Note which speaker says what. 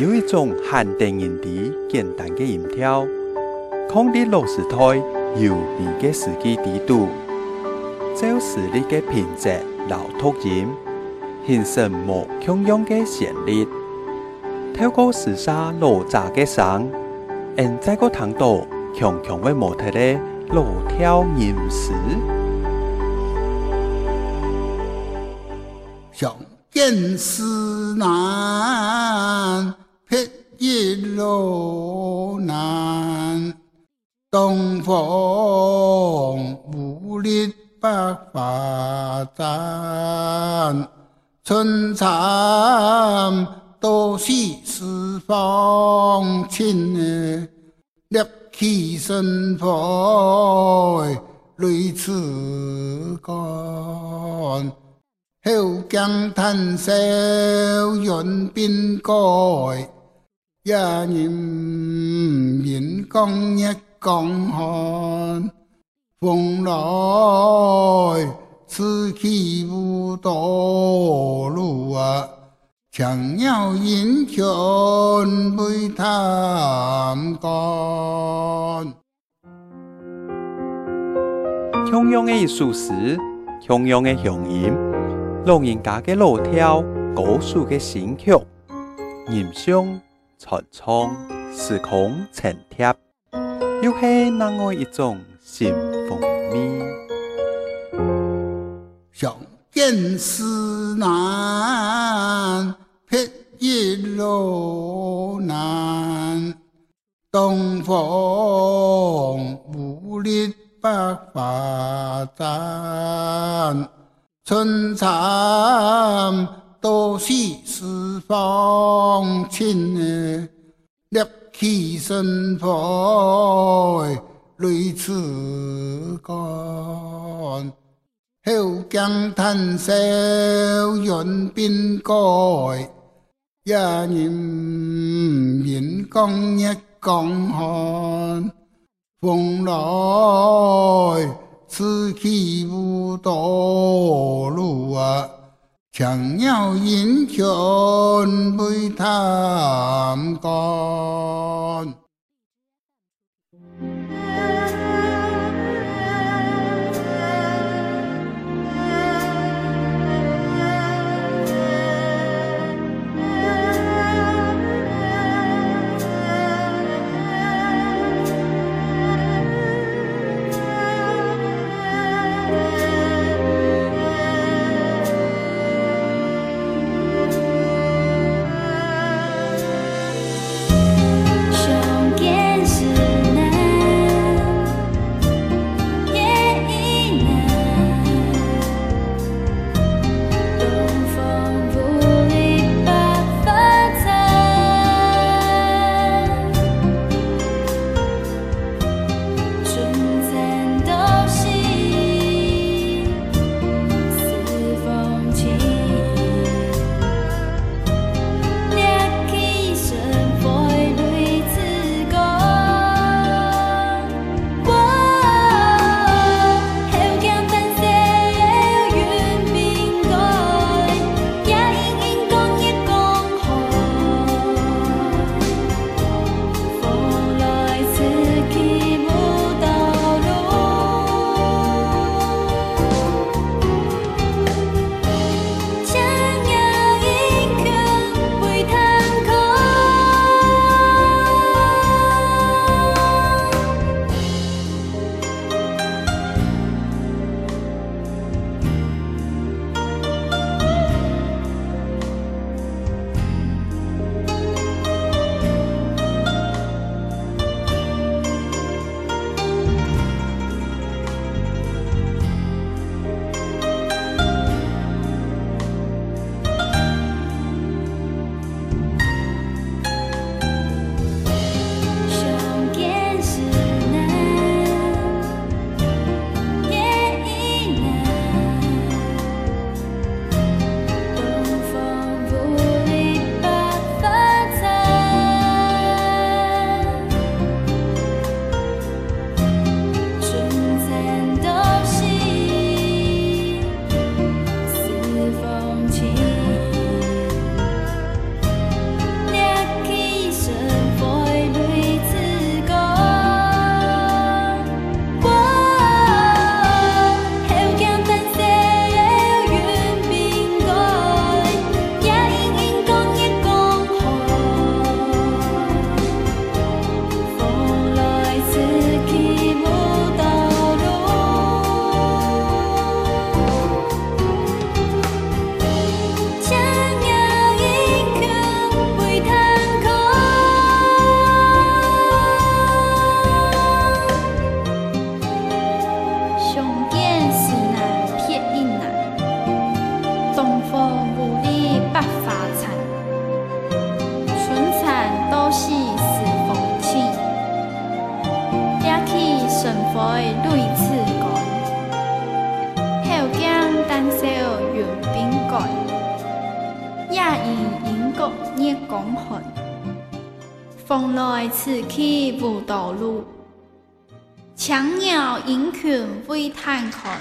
Speaker 1: 有一种限定音的简单的音调，控制螺丝胎有你的司机低度，就是你的品质老突音，形成无强样的旋律。透过时沙落闸的声，按在个堂度强强的模特的落跳吟诗。
Speaker 2: 相见时难，别亦路难。东风无力百花展，春蚕多是四方情呢，立起身魄，泪似干。后江滩小云边盖，也人面光一江寒。风来此去无多路啊，强要英雄为贪干。
Speaker 1: 同样的一首诗，同样的乡音。老人家嘅老调，高数嘅新曲，吟诵传唱，时空沉贴，又系那样一种新风味。
Speaker 2: 相见时难，别亦路难。东风无力百花展。春蚕多是四方情呢，立起身魄，泪似干。后江滩小云边盖，也人面光一江寒。风来。此去无多路啊，chẳng nhau yến chôn với tham con
Speaker 3: 顺佛的类似讲，孝敬单少袁炳盖，也以英国。灭公恨，风来此去无道路，强鸟隐勤未探看。